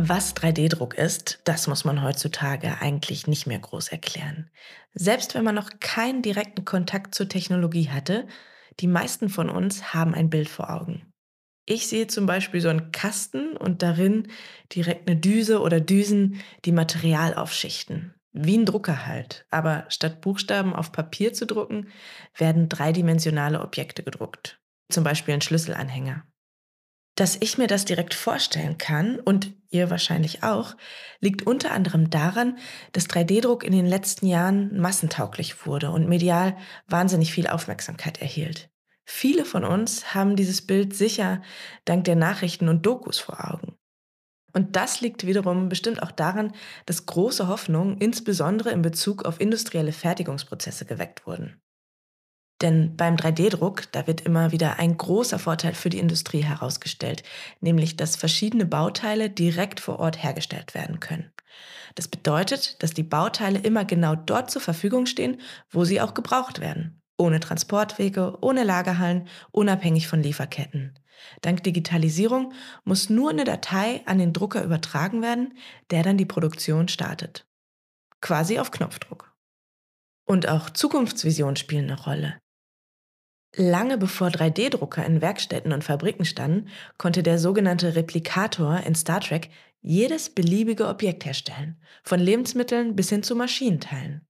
Was 3D-Druck ist, das muss man heutzutage eigentlich nicht mehr groß erklären. Selbst wenn man noch keinen direkten Kontakt zur Technologie hatte, die meisten von uns haben ein Bild vor Augen. Ich sehe zum Beispiel so einen Kasten und darin direkt eine Düse oder Düsen, die Material aufschichten. Wie ein Drucker halt. Aber statt Buchstaben auf Papier zu drucken, werden dreidimensionale Objekte gedruckt. Zum Beispiel ein Schlüsselanhänger. Dass ich mir das direkt vorstellen kann und ihr wahrscheinlich auch, liegt unter anderem daran, dass 3D-Druck in den letzten Jahren massentauglich wurde und medial wahnsinnig viel Aufmerksamkeit erhielt. Viele von uns haben dieses Bild sicher dank der Nachrichten und Dokus vor Augen. Und das liegt wiederum bestimmt auch daran, dass große Hoffnungen insbesondere in Bezug auf industrielle Fertigungsprozesse geweckt wurden. Denn beim 3D-Druck, da wird immer wieder ein großer Vorteil für die Industrie herausgestellt, nämlich dass verschiedene Bauteile direkt vor Ort hergestellt werden können. Das bedeutet, dass die Bauteile immer genau dort zur Verfügung stehen, wo sie auch gebraucht werden. Ohne Transportwege, ohne Lagerhallen, unabhängig von Lieferketten. Dank Digitalisierung muss nur eine Datei an den Drucker übertragen werden, der dann die Produktion startet. Quasi auf Knopfdruck. Und auch Zukunftsvisionen spielen eine Rolle. Lange bevor 3D-Drucker in Werkstätten und Fabriken standen, konnte der sogenannte Replikator in Star Trek jedes beliebige Objekt herstellen, von Lebensmitteln bis hin zu Maschinenteilen.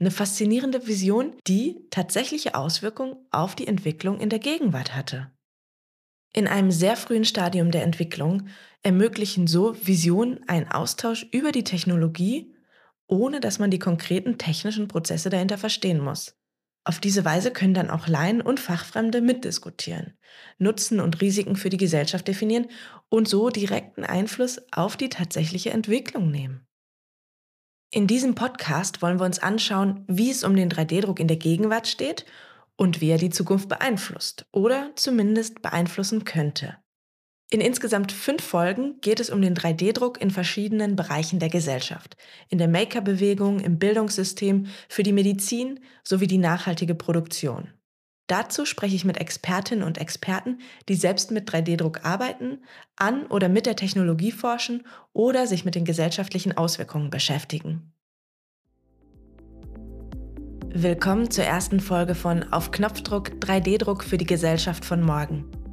Eine faszinierende Vision, die tatsächliche Auswirkungen auf die Entwicklung in der Gegenwart hatte. In einem sehr frühen Stadium der Entwicklung ermöglichen so Visionen einen Austausch über die Technologie, ohne dass man die konkreten technischen Prozesse dahinter verstehen muss. Auf diese Weise können dann auch Laien und Fachfremde mitdiskutieren, Nutzen und Risiken für die Gesellschaft definieren und so direkten Einfluss auf die tatsächliche Entwicklung nehmen. In diesem Podcast wollen wir uns anschauen, wie es um den 3D-Druck in der Gegenwart steht und wie er die Zukunft beeinflusst oder zumindest beeinflussen könnte. In insgesamt fünf Folgen geht es um den 3D-Druck in verschiedenen Bereichen der Gesellschaft, in der Maker-Bewegung, im Bildungssystem, für die Medizin sowie die nachhaltige Produktion. Dazu spreche ich mit Expertinnen und Experten, die selbst mit 3D-Druck arbeiten, an oder mit der Technologie forschen oder sich mit den gesellschaftlichen Auswirkungen beschäftigen. Willkommen zur ersten Folge von Auf Knopfdruck 3D-Druck für die Gesellschaft von morgen.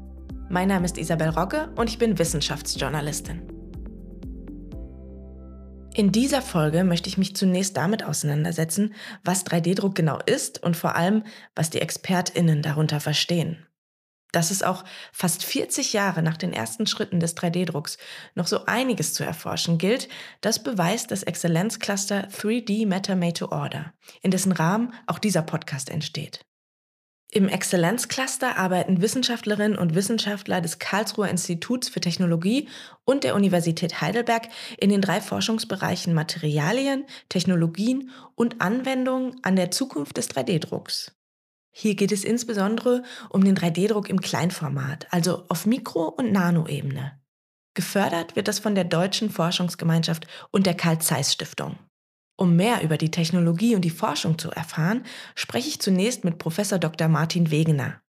Mein Name ist Isabel Rogge und ich bin Wissenschaftsjournalistin. In dieser Folge möchte ich mich zunächst damit auseinandersetzen, was 3D-Druck genau ist und vor allem, was die Expertinnen darunter verstehen. Dass es auch fast 40 Jahre nach den ersten Schritten des 3D-Drucks noch so einiges zu erforschen gilt, das beweist das Exzellenzcluster 3D Matter Made to Order, in dessen Rahmen auch dieser Podcast entsteht. Im Exzellenzcluster arbeiten Wissenschaftlerinnen und Wissenschaftler des Karlsruher Instituts für Technologie und der Universität Heidelberg in den drei Forschungsbereichen Materialien, Technologien und Anwendungen an der Zukunft des 3D-Drucks. Hier geht es insbesondere um den 3D-Druck im Kleinformat, also auf Mikro- und Nanoebene. Gefördert wird das von der Deutschen Forschungsgemeinschaft und der Karl Zeiss Stiftung. Um mehr über die Technologie und die Forschung zu erfahren, spreche ich zunächst mit Professor Dr. Martin Wegener.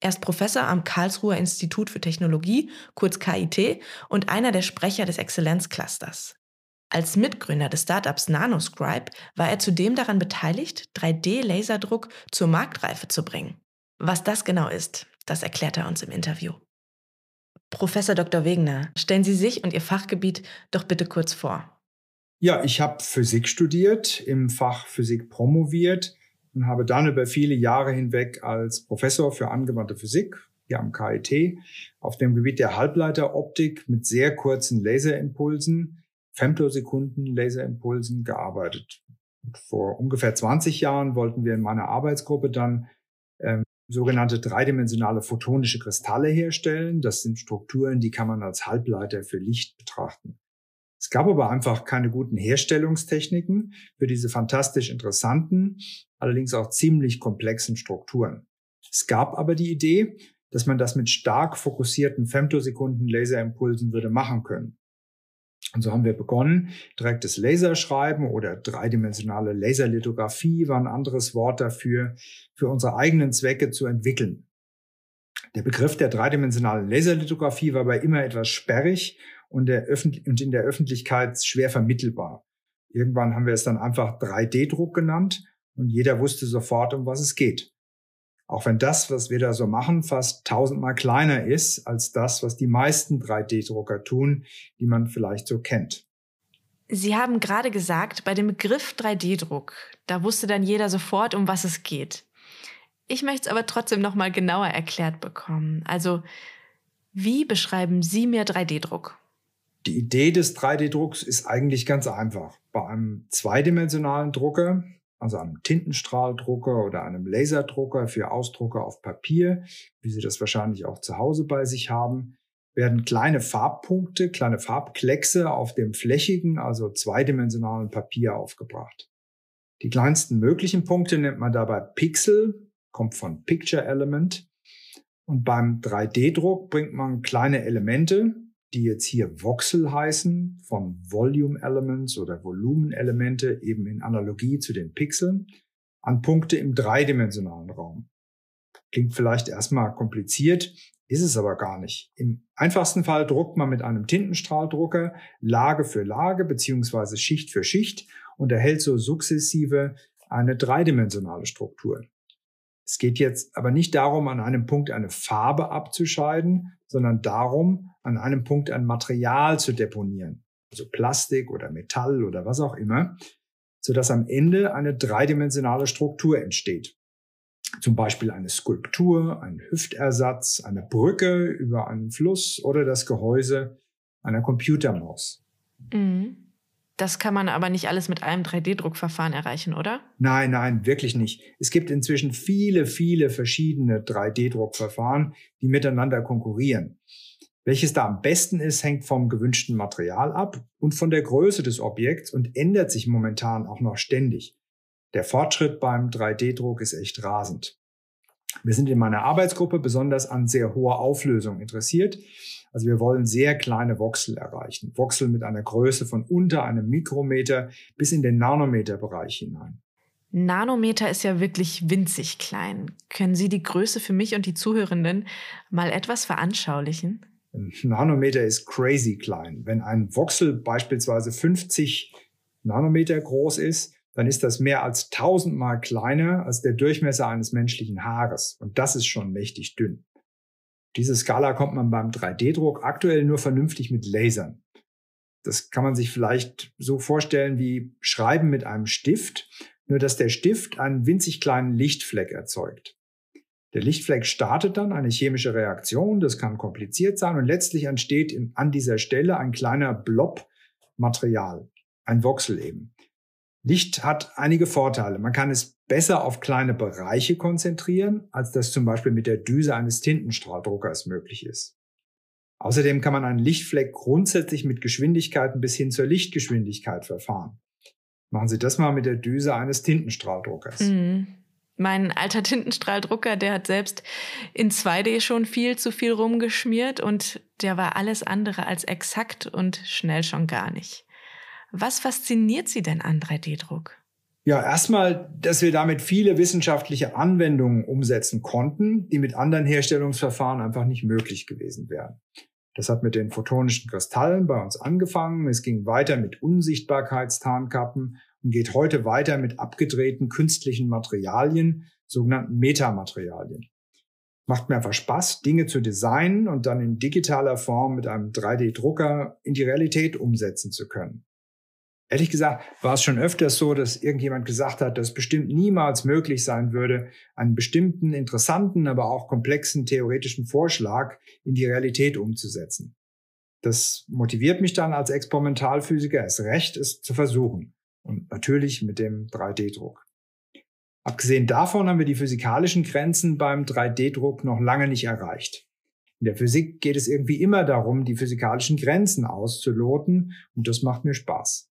Er ist Professor am Karlsruher Institut für Technologie, kurz KIT, und einer der Sprecher des Exzellenzclusters. Als Mitgründer des Startups Nanoscribe war er zudem daran beteiligt, 3D-Laserdruck zur Marktreife zu bringen. Was das genau ist, das erklärt er uns im Interview. Professor Dr. Wegener, stellen Sie sich und Ihr Fachgebiet doch bitte kurz vor. Ja, ich habe Physik studiert, im Fach Physik promoviert und habe dann über viele Jahre hinweg als Professor für angewandte Physik hier am KIT auf dem Gebiet der Halbleiteroptik mit sehr kurzen Laserimpulsen, Femtosekunden Laserimpulsen gearbeitet. Und vor ungefähr 20 Jahren wollten wir in meiner Arbeitsgruppe dann ähm, sogenannte dreidimensionale photonische Kristalle herstellen. Das sind Strukturen, die kann man als Halbleiter für Licht betrachten. Es gab aber einfach keine guten Herstellungstechniken für diese fantastisch interessanten, allerdings auch ziemlich komplexen Strukturen. Es gab aber die Idee, dass man das mit stark fokussierten Femtosekunden Laserimpulsen würde machen können. Und so haben wir begonnen, direktes Laserschreiben oder dreidimensionale Laserlithografie war ein anderes Wort dafür, für unsere eigenen Zwecke zu entwickeln. Der Begriff der dreidimensionalen Laserlithografie war aber immer etwas sperrig und, und in der Öffentlichkeit schwer vermittelbar. Irgendwann haben wir es dann einfach 3D-Druck genannt und jeder wusste sofort, um was es geht. Auch wenn das, was wir da so machen, fast tausendmal kleiner ist als das, was die meisten 3D-Drucker tun, die man vielleicht so kennt. Sie haben gerade gesagt, bei dem Begriff 3D-Druck, da wusste dann jeder sofort, um was es geht. Ich möchte es aber trotzdem noch mal genauer erklärt bekommen. Also, wie beschreiben Sie mir 3D-Druck? Die Idee des 3D-Drucks ist eigentlich ganz einfach. Bei einem zweidimensionalen Drucker also einem Tintenstrahldrucker oder einem Laserdrucker für Ausdrucker auf Papier, wie Sie das wahrscheinlich auch zu Hause bei sich haben, werden kleine Farbpunkte, kleine Farbkleckse auf dem flächigen, also zweidimensionalen Papier aufgebracht. Die kleinsten möglichen Punkte nennt man dabei Pixel, kommt von Picture Element. Und beim 3D-Druck bringt man kleine Elemente, die jetzt hier Voxel heißen, von Volume Elements oder Volumenelemente, eben in Analogie zu den Pixeln, an Punkte im dreidimensionalen Raum. Klingt vielleicht erstmal kompliziert, ist es aber gar nicht. Im einfachsten Fall druckt man mit einem Tintenstrahldrucker Lage für Lage beziehungsweise Schicht für Schicht und erhält so sukzessive eine dreidimensionale Struktur. Es geht jetzt aber nicht darum, an einem Punkt eine Farbe abzuscheiden, sondern darum, an einem Punkt ein Material zu deponieren, also Plastik oder Metall oder was auch immer, sodass am Ende eine dreidimensionale Struktur entsteht. Zum Beispiel eine Skulptur, ein Hüftersatz, eine Brücke über einen Fluss oder das Gehäuse einer Computermaus. Mhm. Das kann man aber nicht alles mit einem 3D-Druckverfahren erreichen, oder? Nein, nein, wirklich nicht. Es gibt inzwischen viele, viele verschiedene 3D-Druckverfahren, die miteinander konkurrieren. Welches da am besten ist, hängt vom gewünschten Material ab und von der Größe des Objekts und ändert sich momentan auch noch ständig. Der Fortschritt beim 3D-Druck ist echt rasend. Wir sind in meiner Arbeitsgruppe besonders an sehr hoher Auflösung interessiert. Also wir wollen sehr kleine Voxel erreichen. Voxel mit einer Größe von unter einem Mikrometer bis in den Nanometerbereich hinein. Nanometer ist ja wirklich winzig klein. Können Sie die Größe für mich und die Zuhörenden mal etwas veranschaulichen? Ein Nanometer ist crazy klein. Wenn ein Voxel beispielsweise 50 Nanometer groß ist, dann ist das mehr als tausendmal kleiner als der Durchmesser eines menschlichen Haares. Und das ist schon mächtig dünn. Diese Skala kommt man beim 3D-Druck aktuell nur vernünftig mit Lasern. Das kann man sich vielleicht so vorstellen wie Schreiben mit einem Stift, nur dass der Stift einen winzig kleinen Lichtfleck erzeugt. Der Lichtfleck startet dann eine chemische Reaktion, das kann kompliziert sein und letztlich entsteht an dieser Stelle ein kleiner Blob Material, ein Voxel eben. Licht hat einige Vorteile. Man kann es besser auf kleine Bereiche konzentrieren, als das zum Beispiel mit der Düse eines Tintenstrahldruckers möglich ist. Außerdem kann man einen Lichtfleck grundsätzlich mit Geschwindigkeiten bis hin zur Lichtgeschwindigkeit verfahren. Machen Sie das mal mit der Düse eines Tintenstrahldruckers. Mhm. Mein alter Tintenstrahldrucker, der hat selbst in 2D schon viel zu viel rumgeschmiert und der war alles andere als exakt und schnell schon gar nicht. Was fasziniert Sie denn an 3D-Druck? Ja, erstmal, dass wir damit viele wissenschaftliche Anwendungen umsetzen konnten, die mit anderen Herstellungsverfahren einfach nicht möglich gewesen wären. Das hat mit den photonischen Kristallen bei uns angefangen. Es ging weiter mit Unsichtbarkeitstarnkappen und geht heute weiter mit abgedrehten künstlichen Materialien, sogenannten Metamaterialien. Macht mir einfach Spaß, Dinge zu designen und dann in digitaler Form mit einem 3D-Drucker in die Realität umsetzen zu können. Ehrlich gesagt war es schon öfters so, dass irgendjemand gesagt hat, dass bestimmt niemals möglich sein würde, einen bestimmten interessanten, aber auch komplexen theoretischen Vorschlag in die Realität umzusetzen. Das motiviert mich dann als Experimentalphysiker es recht, es zu versuchen. Und natürlich mit dem 3D-Druck. Abgesehen davon haben wir die physikalischen Grenzen beim 3D-Druck noch lange nicht erreicht. In der Physik geht es irgendwie immer darum, die physikalischen Grenzen auszuloten und das macht mir Spaß.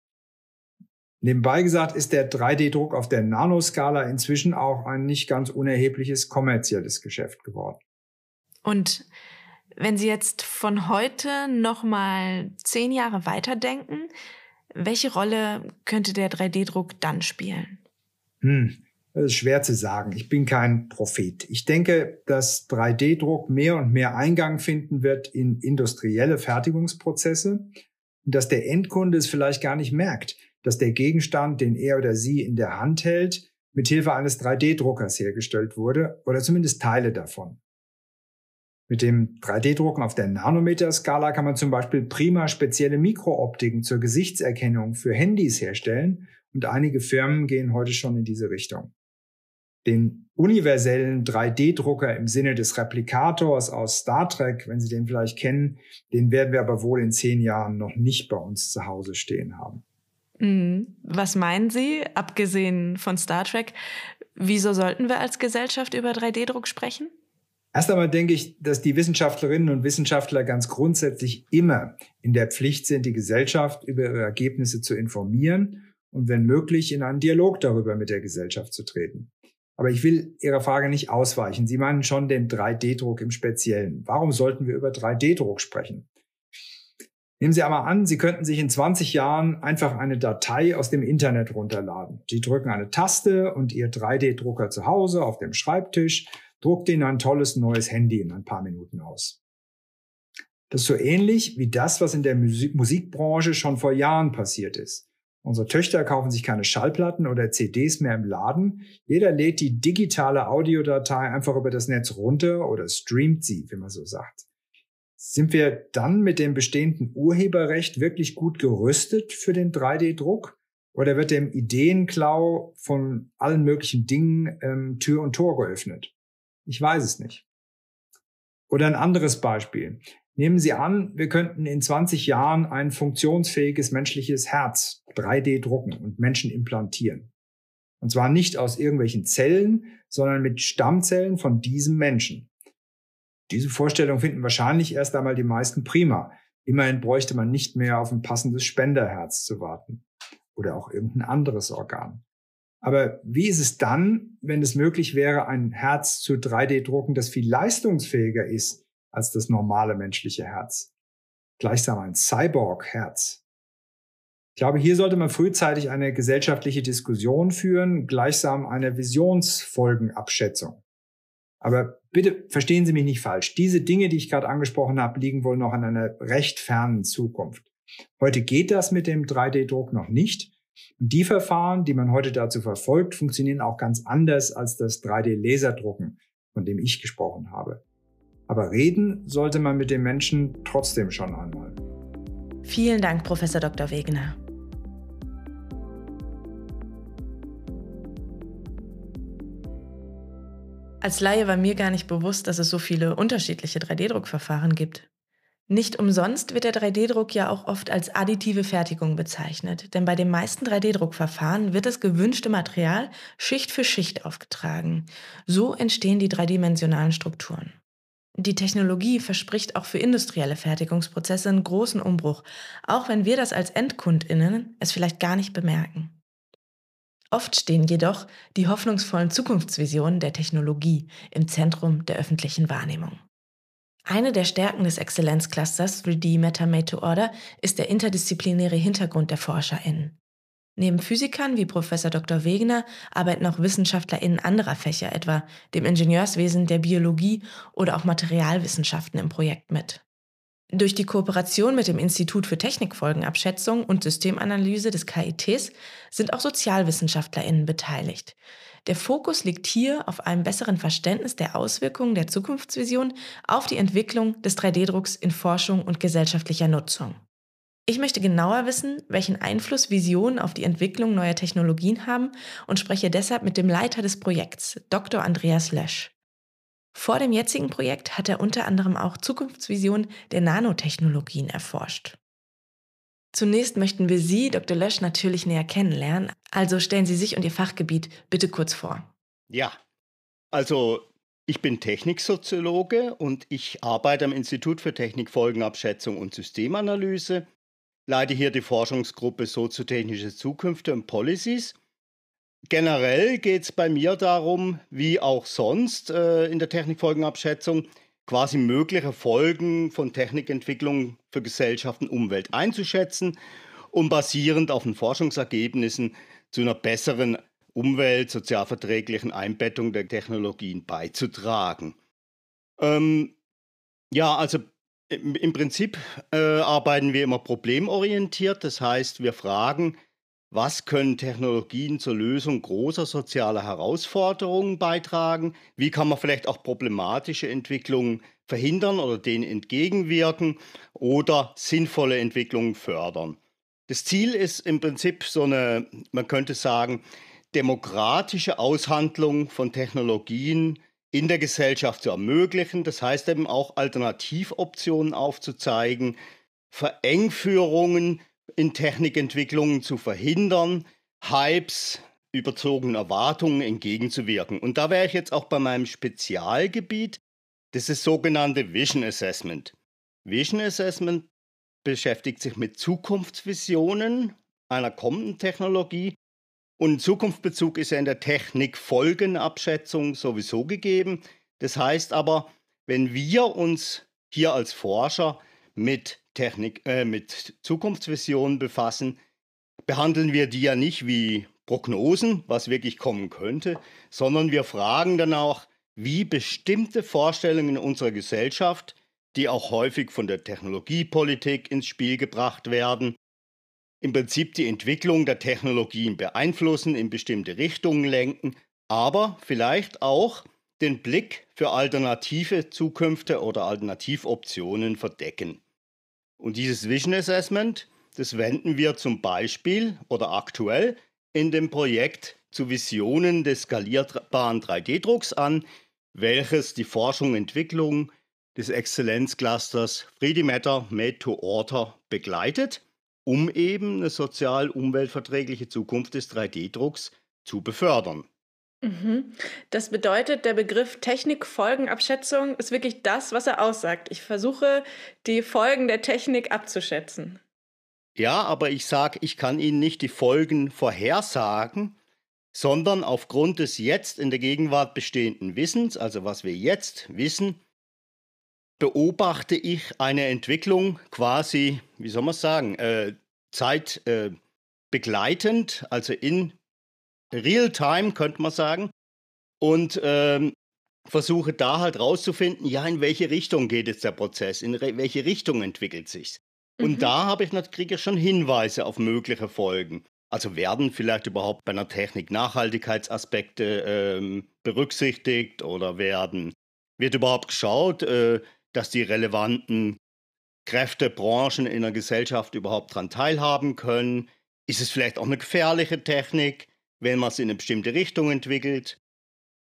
Nebenbei gesagt ist der 3D-Druck auf der Nanoskala inzwischen auch ein nicht ganz unerhebliches kommerzielles Geschäft geworden. Und wenn Sie jetzt von heute noch mal zehn Jahre weiterdenken, welche Rolle könnte der 3D-Druck dann spielen? Hm. Das ist schwer zu sagen. Ich bin kein Prophet. Ich denke, dass 3D-Druck mehr und mehr Eingang finden wird in industrielle Fertigungsprozesse und dass der Endkunde es vielleicht gar nicht merkt, dass der Gegenstand, den er oder sie in der Hand hält, mit Hilfe eines 3D-Druckers hergestellt wurde oder zumindest Teile davon. Mit dem 3D-Drucken auf der Nanometer-Skala kann man zum Beispiel prima spezielle Mikrooptiken zur Gesichtserkennung für Handys herstellen und einige Firmen gehen heute schon in diese Richtung. Den universellen 3D-Drucker im Sinne des Replikators aus Star Trek, wenn Sie den vielleicht kennen, den werden wir aber wohl in zehn Jahren noch nicht bei uns zu Hause stehen haben. Mhm. Was meinen Sie, abgesehen von Star Trek, wieso sollten wir als Gesellschaft über 3D-Druck sprechen? Erst einmal denke ich, dass die Wissenschaftlerinnen und Wissenschaftler ganz grundsätzlich immer in der Pflicht sind, die Gesellschaft über ihre Ergebnisse zu informieren und wenn möglich in einen Dialog darüber mit der Gesellschaft zu treten. Aber ich will Ihrer Frage nicht ausweichen. Sie meinen schon den 3D-Druck im Speziellen. Warum sollten wir über 3D-Druck sprechen? Nehmen Sie einmal an, Sie könnten sich in 20 Jahren einfach eine Datei aus dem Internet runterladen. Sie drücken eine Taste und Ihr 3D-Drucker zu Hause auf dem Schreibtisch druckt Ihnen ein tolles neues Handy in ein paar Minuten aus. Das ist so ähnlich wie das, was in der Musik Musikbranche schon vor Jahren passiert ist. Unsere Töchter kaufen sich keine Schallplatten oder CDs mehr im Laden. Jeder lädt die digitale Audiodatei einfach über das Netz runter oder streamt sie, wie man so sagt. Sind wir dann mit dem bestehenden Urheberrecht wirklich gut gerüstet für den 3D-Druck? Oder wird dem Ideenklau von allen möglichen Dingen ähm, Tür und Tor geöffnet? Ich weiß es nicht. Oder ein anderes Beispiel. Nehmen Sie an, wir könnten in 20 Jahren ein funktionsfähiges menschliches Herz 3D drucken und Menschen implantieren. Und zwar nicht aus irgendwelchen Zellen, sondern mit Stammzellen von diesem Menschen. Diese Vorstellung finden wahrscheinlich erst einmal die meisten prima. Immerhin bräuchte man nicht mehr auf ein passendes Spenderherz zu warten. Oder auch irgendein anderes Organ. Aber wie ist es dann, wenn es möglich wäre, ein Herz zu 3D-Drucken, das viel leistungsfähiger ist als das normale menschliche Herz. Gleichsam ein Cyborg-Herz. Ich glaube, hier sollte man frühzeitig eine gesellschaftliche Diskussion führen, gleichsam eine Visionsfolgenabschätzung. Aber bitte verstehen Sie mich nicht falsch. Diese Dinge, die ich gerade angesprochen habe, liegen wohl noch in einer recht fernen Zukunft. Heute geht das mit dem 3D-Druck noch nicht. Und die Verfahren, die man heute dazu verfolgt, funktionieren auch ganz anders als das 3D-Laserdrucken, von dem ich gesprochen habe. Aber reden sollte man mit den Menschen trotzdem schon einmal. Vielen Dank, Professor Dr. Wegener. Als Laie war mir gar nicht bewusst, dass es so viele unterschiedliche 3D-Druckverfahren gibt. Nicht umsonst wird der 3D-Druck ja auch oft als additive Fertigung bezeichnet, denn bei den meisten 3D-Druckverfahren wird das gewünschte Material Schicht für Schicht aufgetragen. So entstehen die dreidimensionalen Strukturen. Die Technologie verspricht auch für industrielle Fertigungsprozesse einen großen Umbruch, auch wenn wir das als Endkundinnen es vielleicht gar nicht bemerken. Oft stehen jedoch die hoffnungsvollen Zukunftsvisionen der Technologie im Zentrum der öffentlichen Wahrnehmung. Eine der Stärken des Exzellenzclusters 3D Meta Made to Order ist der interdisziplinäre Hintergrund der ForscherInnen. Neben Physikern wie Professor Dr. Wegener arbeiten auch WissenschaftlerInnen anderer Fächer, etwa dem Ingenieurswesen, der Biologie oder auch Materialwissenschaften im Projekt mit. Durch die Kooperation mit dem Institut für Technikfolgenabschätzung und Systemanalyse des KITs sind auch SozialwissenschaftlerInnen beteiligt. Der Fokus liegt hier auf einem besseren Verständnis der Auswirkungen der Zukunftsvision auf die Entwicklung des 3D-Drucks in Forschung und gesellschaftlicher Nutzung. Ich möchte genauer wissen, welchen Einfluss Visionen auf die Entwicklung neuer Technologien haben und spreche deshalb mit dem Leiter des Projekts, Dr. Andreas Lösch. Vor dem jetzigen Projekt hat er unter anderem auch Zukunftsvisionen der Nanotechnologien erforscht. Zunächst möchten wir Sie, Dr. Lösch, natürlich näher kennenlernen. Also stellen Sie sich und Ihr Fachgebiet bitte kurz vor. Ja, also ich bin Techniksoziologe und ich arbeite am Institut für Technikfolgenabschätzung und Systemanalyse leite hier die Forschungsgruppe Soziotechnische Zukünfte und Policies. Generell geht es bei mir darum, wie auch sonst äh, in der Technikfolgenabschätzung, quasi mögliche Folgen von Technikentwicklung für Gesellschaft und Umwelt einzuschätzen und basierend auf den Forschungsergebnissen zu einer besseren umwelt-, sozialverträglichen Einbettung der Technologien beizutragen. Ähm, ja, also im, Prinzip äh, arbeiten wir immer problemorientiert. Das heißt, wir fragen, was können Technologien zur Lösung großer sozialer Herausforderungen beitragen? Wie kann man vielleicht auch problematische Entwicklungen verhindern oder denen entgegenwirken oder sinnvolle Entwicklungen fördern? Das Ziel ist im Prinzip so eine, man könnte sagen, demokratische Aushandlung von Technologien in der Gesellschaft zu ermöglichen. Das heißt eben auch Alternativoptionen aufzuzeigen, Verengführungen in Technikentwicklungen zu verhindern, Hypes, überzogenen Erwartungen entgegenzuwirken. Und da wäre ich jetzt auch bei meinem Spezialgebiet, das ist sogenannte Vision Assessment. Vision Assessment beschäftigt sich mit Zukunftsvisionen einer kommenden Technologie und Zukunftsbezug ist ja in der Technikfolgenabschätzung sowieso gegeben. Das heißt aber, wenn wir uns hier als Forscher mit Technik, äh, mit Zukunftsvisionen befassen, behandeln wir die ja nicht wie Prognosen, was wirklich kommen könnte, sondern wir fragen dann auch, wie bestimmte Vorstellungen in unserer Gesellschaft, die auch häufig von der Technologiepolitik ins Spiel gebracht werden, im Prinzip die Entwicklung der Technologien beeinflussen, in bestimmte Richtungen lenken, aber vielleicht auch den Blick für alternative Zukünfte oder Alternativoptionen verdecken. Und dieses Vision Assessment, das wenden wir zum Beispiel oder aktuell in dem Projekt zu Visionen des skalierbaren 3D-Drucks an, welches die Forschung und Entwicklung des Exzellenzclusters 3D Matter Made to Order begleitet um eben eine sozial umweltverträgliche Zukunft des 3D-Drucks zu befördern. Mhm. Das bedeutet, der Begriff Technikfolgenabschätzung ist wirklich das, was er aussagt. Ich versuche, die Folgen der Technik abzuschätzen. Ja, aber ich sage, ich kann Ihnen nicht die Folgen vorhersagen, sondern aufgrund des jetzt in der Gegenwart bestehenden Wissens, also was wir jetzt wissen, beobachte ich eine Entwicklung quasi, wie soll man sagen, äh, zeitbegleitend, äh, also in Real-Time könnte man sagen, und ähm, versuche da halt rauszufinden, ja, in welche Richtung geht jetzt der Prozess, in welche Richtung entwickelt sich. Und mhm. da habe ich natürlich schon Hinweise auf mögliche Folgen. Also werden vielleicht überhaupt bei einer Technik Nachhaltigkeitsaspekte ähm, berücksichtigt oder werden wird überhaupt geschaut, äh, dass die relevanten Kräfte, Branchen in der Gesellschaft überhaupt daran teilhaben können? Ist es vielleicht auch eine gefährliche Technik, wenn man es in eine bestimmte Richtung entwickelt?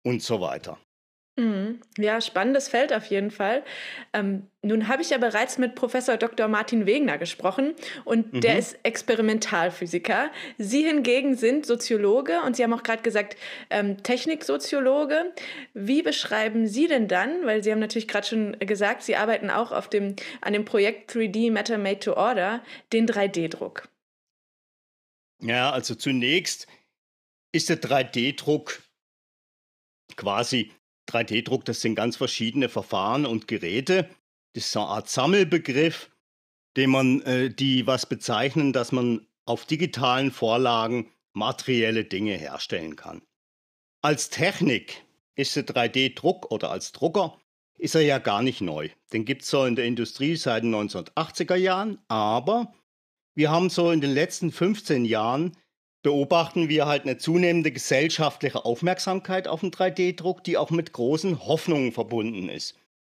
Und so weiter. Mhm. Ja, spannendes Feld auf jeden Fall. Ähm, nun habe ich ja bereits mit Professor Dr. Martin Wegner gesprochen und mhm. der ist Experimentalphysiker. Sie hingegen sind Soziologe und Sie haben auch gerade gesagt ähm, Techniksoziologe. Wie beschreiben Sie denn dann, weil Sie haben natürlich gerade schon gesagt, Sie arbeiten auch auf dem, an dem Projekt 3D Matter Made to Order, den 3D-Druck? Ja, also zunächst ist der 3D-Druck quasi 3D-Druck, das sind ganz verschiedene Verfahren und Geräte. Das ist eine Art Sammelbegriff, den man, äh, die was bezeichnen, dass man auf digitalen Vorlagen materielle Dinge herstellen kann. Als Technik ist der 3D-Druck oder als Drucker ist er ja gar nicht neu. Den gibt es so in der Industrie seit den 1980er Jahren, aber wir haben so in den letzten 15 Jahren beobachten wir halt eine zunehmende gesellschaftliche Aufmerksamkeit auf den 3D-Druck, die auch mit großen Hoffnungen verbunden ist.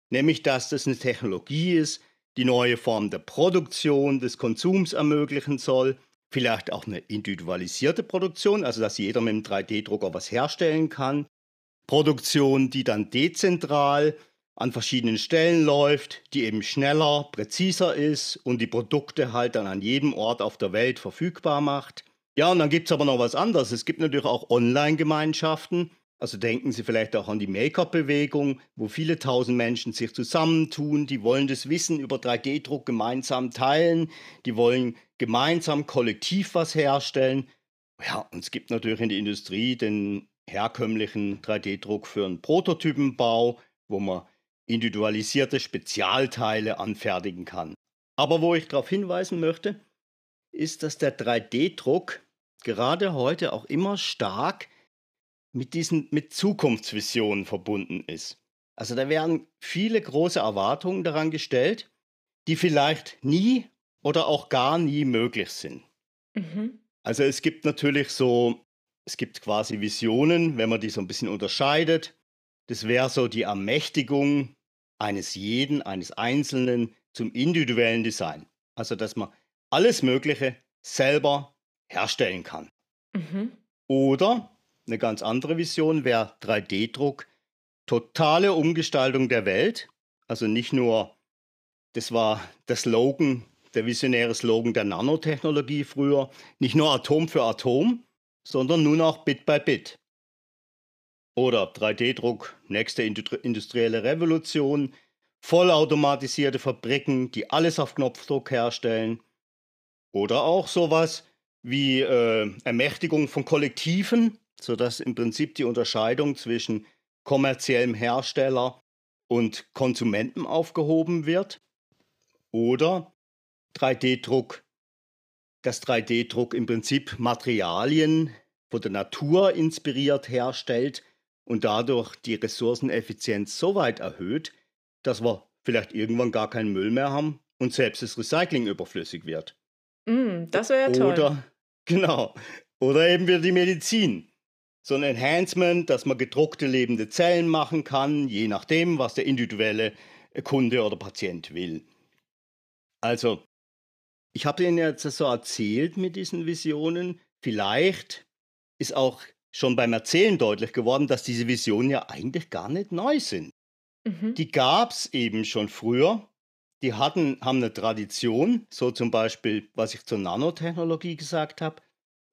Nämlich, dass das eine Technologie ist, die neue Form der Produktion, des Konsums ermöglichen soll, vielleicht auch eine individualisierte Produktion, also dass jeder mit dem 3D-Drucker was herstellen kann. Produktion, die dann dezentral an verschiedenen Stellen läuft, die eben schneller, präziser ist und die Produkte halt dann an jedem Ort auf der Welt verfügbar macht. Ja, und dann gibt es aber noch was anderes. Es gibt natürlich auch Online-Gemeinschaften. Also denken Sie vielleicht auch an die Make-up-Bewegung, wo viele tausend Menschen sich zusammentun. Die wollen das Wissen über 3D-Druck gemeinsam teilen. Die wollen gemeinsam kollektiv was herstellen. Ja, und es gibt natürlich in der Industrie den herkömmlichen 3D-Druck für einen Prototypenbau, wo man individualisierte Spezialteile anfertigen kann. Aber wo ich darauf hinweisen möchte, ist, dass der 3D-Druck gerade heute auch immer stark mit diesen mit Zukunftsvisionen verbunden ist. Also da werden viele große Erwartungen daran gestellt, die vielleicht nie oder auch gar nie möglich sind. Mhm. Also es gibt natürlich so, es gibt quasi Visionen, wenn man die so ein bisschen unterscheidet. Das wäre so die Ermächtigung eines jeden, eines Einzelnen zum individuellen Design. Also dass man alles Mögliche selber herstellen kann. Mhm. Oder eine ganz andere Vision wäre 3D-Druck, totale Umgestaltung der Welt. Also nicht nur, das war der Slogan, der visionäre Slogan der Nanotechnologie früher, nicht nur Atom für Atom, sondern nun auch Bit by Bit. Oder 3D-Druck, nächste industrielle Revolution, vollautomatisierte Fabriken, die alles auf Knopfdruck herstellen. Oder auch sowas wie äh, Ermächtigung von Kollektiven, sodass im Prinzip die Unterscheidung zwischen kommerziellem Hersteller und Konsumenten aufgehoben wird. Oder 3D-Druck, dass 3D-Druck im Prinzip Materialien von der Natur inspiriert herstellt und dadurch die Ressourceneffizienz so weit erhöht, dass wir vielleicht irgendwann gar keinen Müll mehr haben und selbst das Recycling überflüssig wird. Mm, das wäre ja toll. Oder, genau. Oder eben wieder die Medizin. So ein Enhancement, dass man gedruckte lebende Zellen machen kann, je nachdem, was der individuelle Kunde oder Patient will. Also, ich habe Ihnen jetzt so erzählt mit diesen Visionen. Vielleicht ist auch schon beim Erzählen deutlich geworden, dass diese Visionen ja eigentlich gar nicht neu sind. Mhm. Die gab es eben schon früher. Die hatten, haben eine Tradition, so zum Beispiel, was ich zur Nanotechnologie gesagt habe,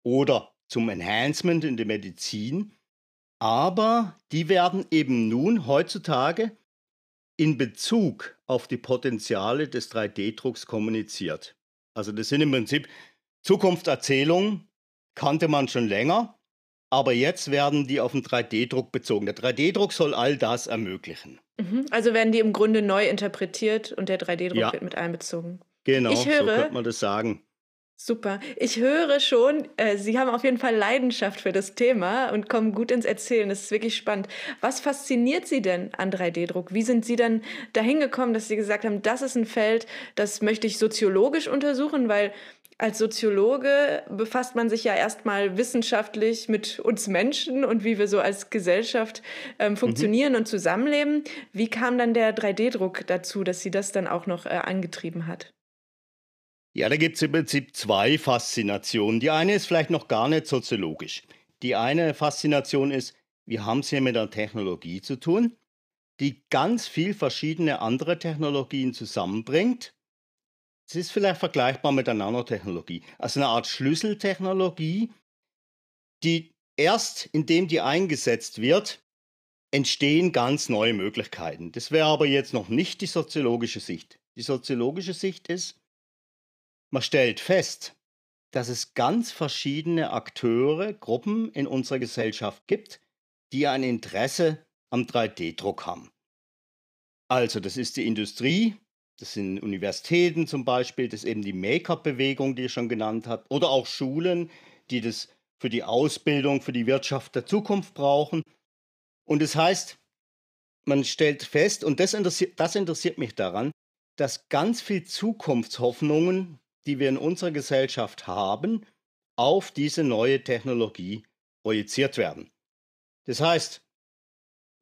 oder zum Enhancement in der Medizin. Aber die werden eben nun heutzutage in Bezug auf die Potenziale des 3D-Drucks kommuniziert. Also das sind im Prinzip Zukunftserzählungen, kannte man schon länger, aber jetzt werden die auf den 3D-Druck bezogen. Der 3D-Druck soll all das ermöglichen. Mhm. Also werden die im Grunde neu interpretiert und der 3D-Druck ja. wird mit einbezogen. Genau, ich höre, so könnte man das sagen. Super. Ich höre schon, äh, Sie haben auf jeden Fall Leidenschaft für das Thema und kommen gut ins Erzählen. Das ist wirklich spannend. Was fasziniert Sie denn an 3D-Druck? Wie sind Sie dann dahin gekommen, dass Sie gesagt haben, das ist ein Feld, das möchte ich soziologisch untersuchen, weil als Soziologe befasst man sich ja erstmal wissenschaftlich mit uns Menschen und wie wir so als Gesellschaft ähm, mhm. funktionieren mhm. und zusammenleben. Wie kam dann der 3D-Druck dazu, dass Sie das dann auch noch äh, angetrieben hat? Ja, da gibt es im Prinzip zwei Faszinationen. Die eine ist vielleicht noch gar nicht soziologisch. Die eine Faszination ist, wir haben es hier mit einer Technologie zu tun, die ganz viel verschiedene andere Technologien zusammenbringt es ist vielleicht vergleichbar mit der Nanotechnologie. Also eine Art Schlüsseltechnologie, die erst indem die eingesetzt wird, entstehen ganz neue Möglichkeiten. Das wäre aber jetzt noch nicht die soziologische Sicht. Die soziologische Sicht ist, man stellt fest, dass es ganz verschiedene Akteure, Gruppen in unserer Gesellschaft gibt, die ein Interesse am 3D-Druck haben. Also das ist die Industrie, das sind Universitäten zum Beispiel, das ist eben die Make-up-Bewegung, die ich schon genannt habe, oder auch Schulen, die das für die Ausbildung, für die Wirtschaft der Zukunft brauchen. Und das heißt, man stellt fest, und das interessiert, das interessiert mich daran, dass ganz viel Zukunftshoffnungen, die wir in unserer Gesellschaft haben, auf diese neue Technologie projiziert werden. Das heißt,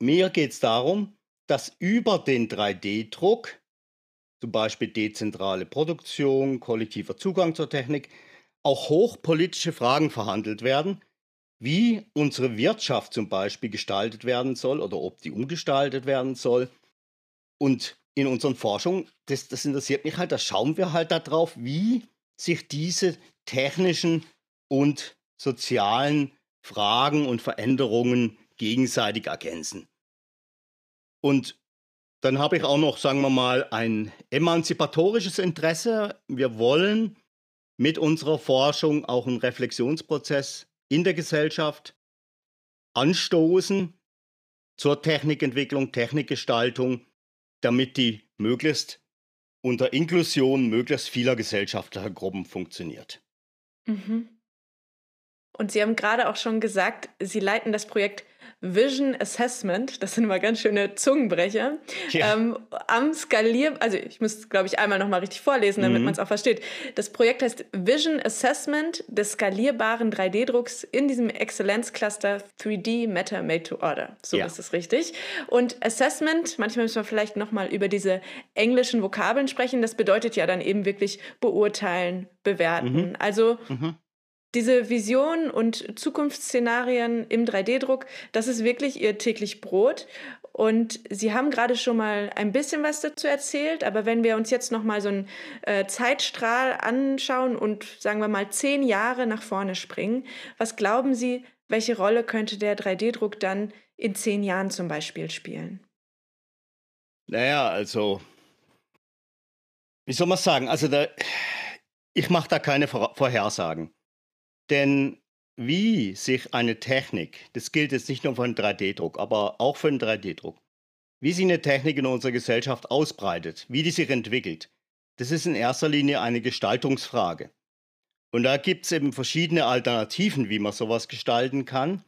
mir geht es darum, dass über den 3D-Druck zum Beispiel dezentrale Produktion, kollektiver Zugang zur Technik, auch hochpolitische Fragen verhandelt werden, wie unsere Wirtschaft zum Beispiel gestaltet werden soll oder ob die umgestaltet werden soll. Und in unseren Forschungen, das, das interessiert mich halt, da schauen wir halt darauf, wie sich diese technischen und sozialen Fragen und Veränderungen gegenseitig ergänzen. Und dann habe ich auch noch, sagen wir mal, ein emanzipatorisches Interesse. Wir wollen mit unserer Forschung auch einen Reflexionsprozess in der Gesellschaft anstoßen zur Technikentwicklung, Technikgestaltung, damit die möglichst unter Inklusion möglichst vieler gesellschaftlicher Gruppen funktioniert. Mhm. Und Sie haben gerade auch schon gesagt, Sie leiten das Projekt Vision Assessment, das sind immer ganz schöne Zungenbrecher, ja. ähm, am Skalier, also ich muss, glaube ich, einmal nochmal richtig vorlesen, damit mhm. man es auch versteht. Das Projekt heißt Vision Assessment des skalierbaren 3D-Drucks in diesem Exzellenzcluster 3D Matter Made to Order. So ja. ist es richtig. Und Assessment, manchmal müssen wir vielleicht nochmal über diese englischen Vokabeln sprechen, das bedeutet ja dann eben wirklich beurteilen, bewerten. Mhm. Also mhm diese Vision und Zukunftsszenarien im 3D-Druck, das ist wirklich ihr täglich Brot. Und Sie haben gerade schon mal ein bisschen was dazu erzählt, aber wenn wir uns jetzt noch mal so einen äh, Zeitstrahl anschauen und sagen wir mal zehn Jahre nach vorne springen, was glauben Sie, welche Rolle könnte der 3D-Druck dann in zehn Jahren zum Beispiel spielen? Naja, also, wie soll man sagen? Also, da, ich mache da keine Vorhersagen. Denn wie sich eine Technik, das gilt jetzt nicht nur für den 3D-Druck, aber auch für den 3D-Druck, wie sich eine Technik in unserer Gesellschaft ausbreitet, wie die sich entwickelt, das ist in erster Linie eine Gestaltungsfrage. Und da gibt es eben verschiedene Alternativen, wie man sowas gestalten kann.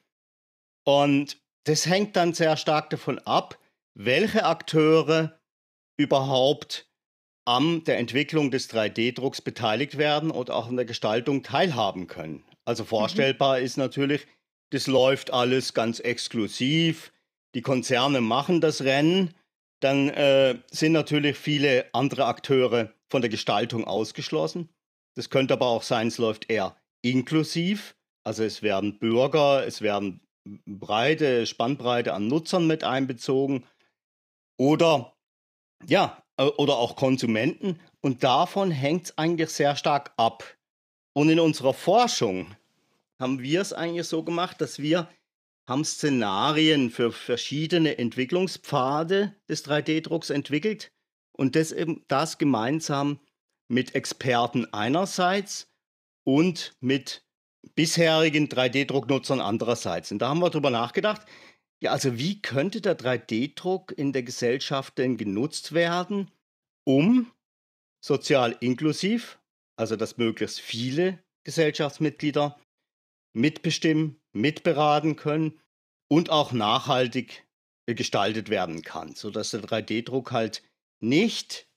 Und das hängt dann sehr stark davon ab, welche Akteure überhaupt an der Entwicklung des 3D-Drucks beteiligt werden und auch an der Gestaltung teilhaben können. Also mhm. vorstellbar mhm. ist natürlich, das läuft alles ganz exklusiv. Die Konzerne machen das Rennen. Dann äh, sind natürlich viele andere Akteure von der Gestaltung ausgeschlossen. Das könnte aber auch sein, es läuft eher inklusiv. Also es werden Bürger, es werden breite Spannbreite an Nutzern mit einbezogen. Oder ja, oder auch Konsumenten. Und davon hängt es eigentlich sehr stark ab. Und in unserer Forschung haben wir es eigentlich so gemacht, dass wir haben Szenarien für verschiedene Entwicklungspfade des 3D-Drucks entwickelt und das, eben, das gemeinsam mit Experten einerseits und mit bisherigen 3D-Drucknutzern andererseits. Und da haben wir darüber nachgedacht, ja, also wie könnte der 3D-Druck in der Gesellschaft denn genutzt werden, um sozial inklusiv, also dass möglichst viele Gesellschaftsmitglieder mitbestimmen, mitberaten können und auch nachhaltig gestaltet werden kann, sodass der 3D-Druck halt nicht,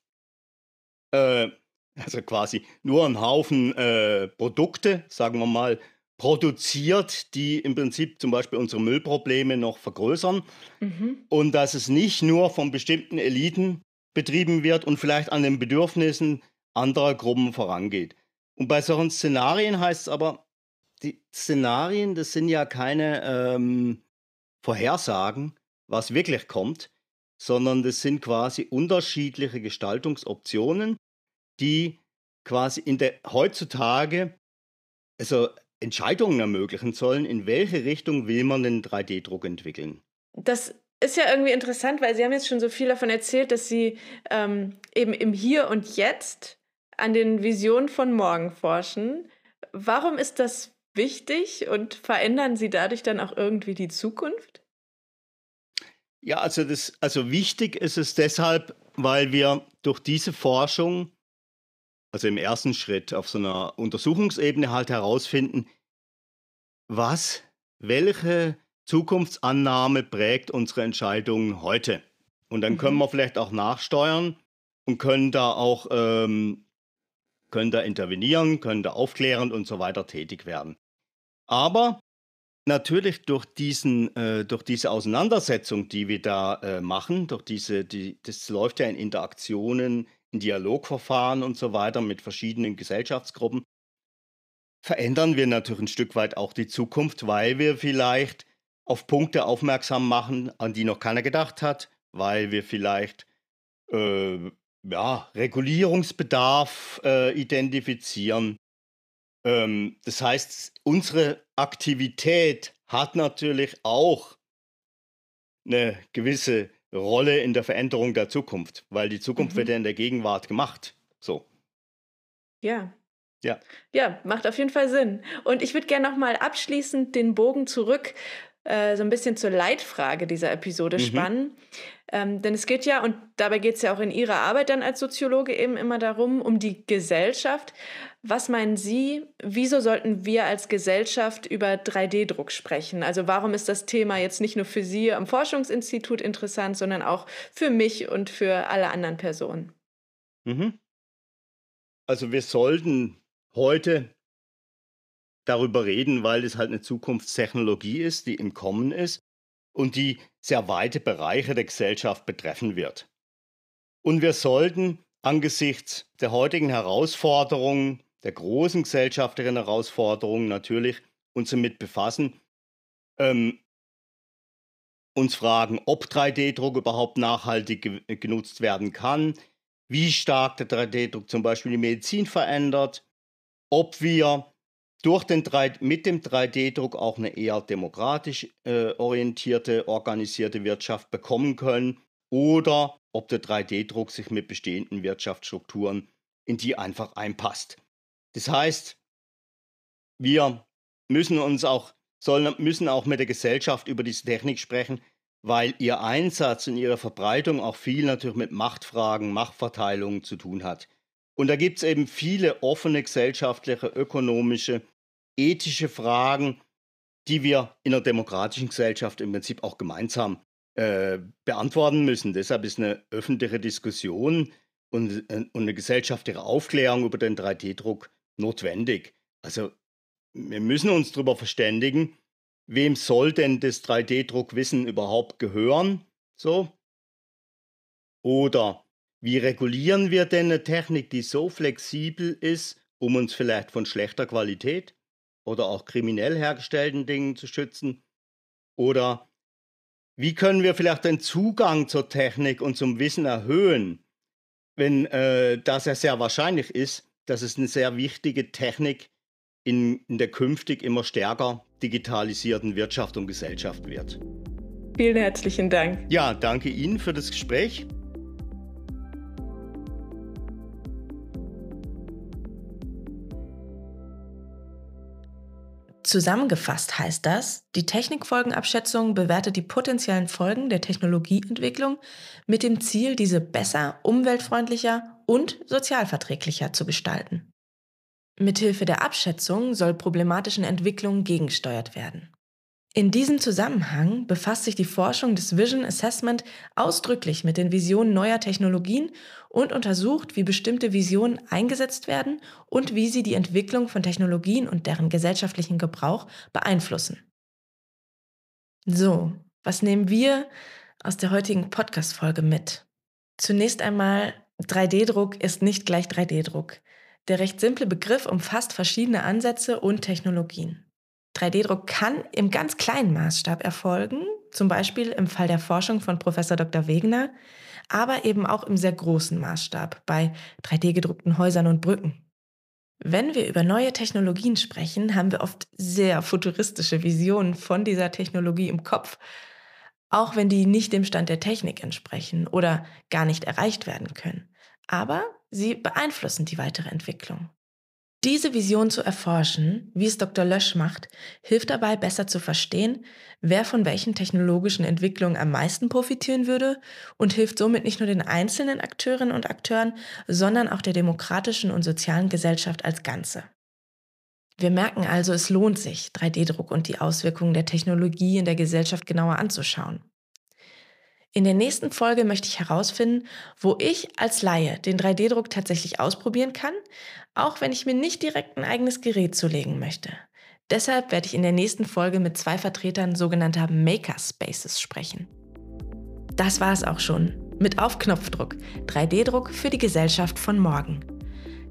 äh, also quasi nur einen Haufen äh, Produkte, sagen wir mal, produziert, die im Prinzip zum Beispiel unsere Müllprobleme noch vergrößern. Mhm. Und dass es nicht nur von bestimmten Eliten betrieben wird und vielleicht an den Bedürfnissen anderer Gruppen vorangeht. Und bei solchen Szenarien heißt es aber, die Szenarien, das sind ja keine ähm, Vorhersagen, was wirklich kommt, sondern das sind quasi unterschiedliche Gestaltungsoptionen, die quasi in der heutzutage also Entscheidungen ermöglichen sollen, in welche Richtung will man den 3D-Druck entwickeln. Das ist ja irgendwie interessant, weil Sie haben jetzt schon so viel davon erzählt, dass Sie ähm, eben im Hier und Jetzt an den Visionen von morgen forschen. Warum ist das wichtig und verändern Sie dadurch dann auch irgendwie die Zukunft? Ja, also, das, also wichtig ist es deshalb, weil wir durch diese Forschung also im ersten Schritt auf so einer Untersuchungsebene halt herausfinden, was, welche Zukunftsannahme prägt unsere Entscheidungen heute. Und dann können mhm. wir vielleicht auch nachsteuern und können da auch ähm, können da intervenieren, können da aufklärend und so weiter tätig werden. Aber natürlich durch, diesen, äh, durch diese Auseinandersetzung, die wir da äh, machen, durch diese, die, das läuft ja in Interaktionen in Dialogverfahren und so weiter mit verschiedenen Gesellschaftsgruppen, verändern wir natürlich ein Stück weit auch die Zukunft, weil wir vielleicht auf Punkte aufmerksam machen, an die noch keiner gedacht hat, weil wir vielleicht äh, ja, Regulierungsbedarf äh, identifizieren. Ähm, das heißt, unsere Aktivität hat natürlich auch eine gewisse Rolle in der Veränderung der Zukunft, weil die Zukunft mhm. wird ja in der Gegenwart gemacht. So. Ja. Ja. Ja, macht auf jeden Fall Sinn. Und ich würde gerne nochmal abschließend den Bogen zurück äh, so ein bisschen zur Leitfrage dieser Episode mhm. Ähm, denn es geht ja, und dabei geht es ja auch in Ihrer Arbeit dann als Soziologe eben immer darum, um die Gesellschaft. Was meinen Sie, wieso sollten wir als Gesellschaft über 3D-Druck sprechen? Also warum ist das Thema jetzt nicht nur für Sie am Forschungsinstitut interessant, sondern auch für mich und für alle anderen Personen? Mhm. Also wir sollten heute darüber reden, weil es halt eine Zukunftstechnologie ist, die im Kommen ist und die sehr weite Bereiche der Gesellschaft betreffen wird. Und wir sollten angesichts der heutigen Herausforderungen, der großen gesellschaftlichen Herausforderungen natürlich uns damit befassen, ähm, uns fragen, ob 3D-Druck überhaupt nachhaltig ge genutzt werden kann, wie stark der 3D-Druck zum Beispiel die Medizin verändert, ob wir durch den 3, mit dem 3D-Druck auch eine eher demokratisch äh, orientierte, organisierte Wirtschaft bekommen können oder ob der 3D-Druck sich mit bestehenden Wirtschaftsstrukturen in die einfach einpasst. Das heißt, wir müssen uns auch, sollen, müssen auch mit der Gesellschaft über diese Technik sprechen, weil ihr Einsatz und ihre Verbreitung auch viel natürlich mit Machtfragen, Machtverteilungen zu tun hat. Und da gibt es eben viele offene gesellschaftliche, ökonomische, ethische Fragen, die wir in einer demokratischen Gesellschaft im Prinzip auch gemeinsam äh, beantworten müssen. Deshalb ist eine öffentliche Diskussion und, äh, und eine gesellschaftliche Aufklärung über den 3D-Druck notwendig. Also wir müssen uns darüber verständigen, wem soll denn das 3D-Druckwissen überhaupt gehören? So. Oder wie regulieren wir denn eine Technik, die so flexibel ist, um uns vielleicht von schlechter Qualität oder auch kriminell hergestellten Dingen zu schützen? Oder wie können wir vielleicht den Zugang zur Technik und zum Wissen erhöhen, wenn äh, das ja sehr wahrscheinlich ist, dass es eine sehr wichtige Technik in, in der künftig immer stärker digitalisierten Wirtschaft und Gesellschaft wird? Vielen herzlichen Dank. Ja, danke Ihnen für das Gespräch. Zusammengefasst heißt das, die Technikfolgenabschätzung bewertet die potenziellen Folgen der Technologieentwicklung mit dem Ziel, diese besser, umweltfreundlicher und sozialverträglicher zu gestalten. Mithilfe der Abschätzung soll problematischen Entwicklungen gegengesteuert werden. In diesem Zusammenhang befasst sich die Forschung des Vision Assessment ausdrücklich mit den Visionen neuer Technologien und untersucht, wie bestimmte Visionen eingesetzt werden und wie sie die Entwicklung von Technologien und deren gesellschaftlichen Gebrauch beeinflussen. So, was nehmen wir aus der heutigen Podcast-Folge mit? Zunächst einmal, 3D-Druck ist nicht gleich 3D-Druck. Der recht simple Begriff umfasst verschiedene Ansätze und Technologien. 3D-Druck kann im ganz kleinen Maßstab erfolgen, zum Beispiel im Fall der Forschung von Professor Dr. Wegener, aber eben auch im sehr großen Maßstab bei 3D-gedruckten Häusern und Brücken. Wenn wir über neue Technologien sprechen, haben wir oft sehr futuristische Visionen von dieser Technologie im Kopf, auch wenn die nicht dem Stand der Technik entsprechen oder gar nicht erreicht werden können. Aber sie beeinflussen die weitere Entwicklung. Diese Vision zu erforschen, wie es Dr. Lösch macht, hilft dabei besser zu verstehen, wer von welchen technologischen Entwicklungen am meisten profitieren würde und hilft somit nicht nur den einzelnen Akteurinnen und Akteuren, sondern auch der demokratischen und sozialen Gesellschaft als Ganze. Wir merken also, es lohnt sich, 3D-Druck und die Auswirkungen der Technologie in der Gesellschaft genauer anzuschauen. In der nächsten Folge möchte ich herausfinden, wo ich als Laie den 3D-Druck tatsächlich ausprobieren kann, auch wenn ich mir nicht direkt ein eigenes Gerät zulegen möchte. Deshalb werde ich in der nächsten Folge mit zwei Vertretern sogenannter Makerspaces sprechen. Das war es auch schon. Mit Auf Knopfdruck, 3D-Druck für die Gesellschaft von morgen.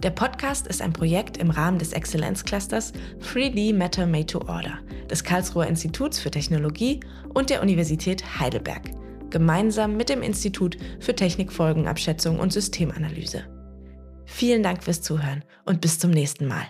Der Podcast ist ein Projekt im Rahmen des Exzellenzclusters 3D Matter Made to Order des Karlsruher Instituts für Technologie und der Universität Heidelberg gemeinsam mit dem Institut für Technikfolgenabschätzung und Systemanalyse. Vielen Dank fürs Zuhören und bis zum nächsten Mal.